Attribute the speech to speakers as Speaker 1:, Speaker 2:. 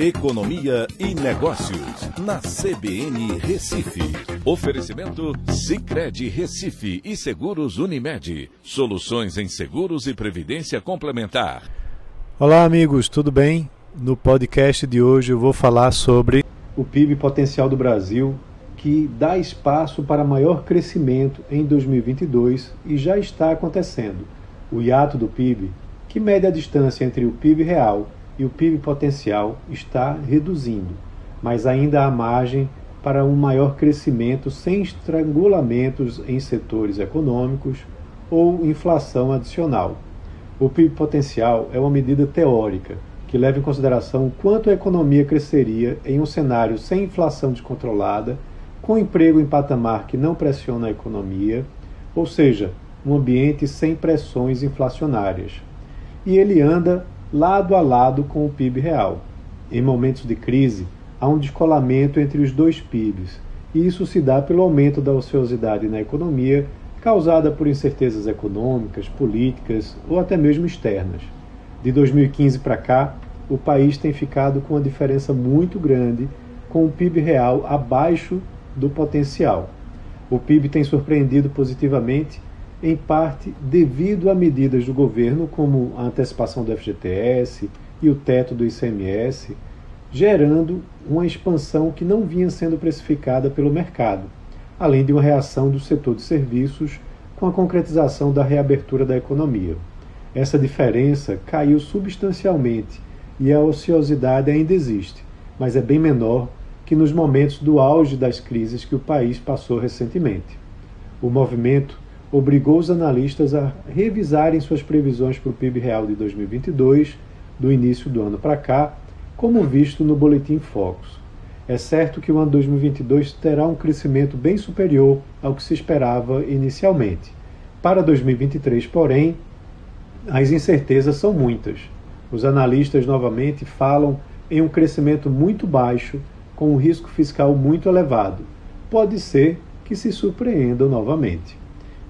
Speaker 1: Economia e Negócios, na CBN Recife. Oferecimento Cicred Recife e Seguros Unimed. Soluções em seguros e previdência complementar.
Speaker 2: Olá, amigos, tudo bem? No podcast de hoje eu vou falar sobre o PIB potencial do Brasil, que dá espaço para maior crescimento em 2022 e já está acontecendo. O hiato do PIB, que mede a distância entre o PIB real e o PIB potencial está reduzindo, mas ainda há margem para um maior crescimento sem estrangulamentos em setores econômicos ou inflação adicional. O PIB potencial é uma medida teórica que leva em consideração o quanto a economia cresceria em um cenário sem inflação descontrolada, com emprego em patamar que não pressiona a economia, ou seja, um ambiente sem pressões inflacionárias. E ele anda lado a lado com o PIB real. Em momentos de crise, há um descolamento entre os dois PIBs, e isso se dá pelo aumento da ociosidade na economia, causada por incertezas econômicas, políticas ou até mesmo externas. De 2015 para cá, o país tem ficado com uma diferença muito grande, com o PIB real abaixo do potencial. O PIB tem surpreendido positivamente em parte devido a medidas do governo, como a antecipação do FGTS e o teto do ICMS, gerando uma expansão que não vinha sendo precificada pelo mercado, além de uma reação do setor de serviços com a concretização da reabertura da economia. Essa diferença caiu substancialmente e a ociosidade ainda existe, mas é bem menor que nos momentos do auge das crises que o país passou recentemente. O movimento obrigou os analistas a revisarem suas previsões para o PIB real de 2022, do início do ano para cá, como visto no Boletim Focus. É certo que o ano 2022 terá um crescimento bem superior ao que se esperava inicialmente. Para 2023, porém, as incertezas são muitas. Os analistas novamente falam em um crescimento muito baixo, com um risco fiscal muito elevado. Pode ser que se surpreendam novamente.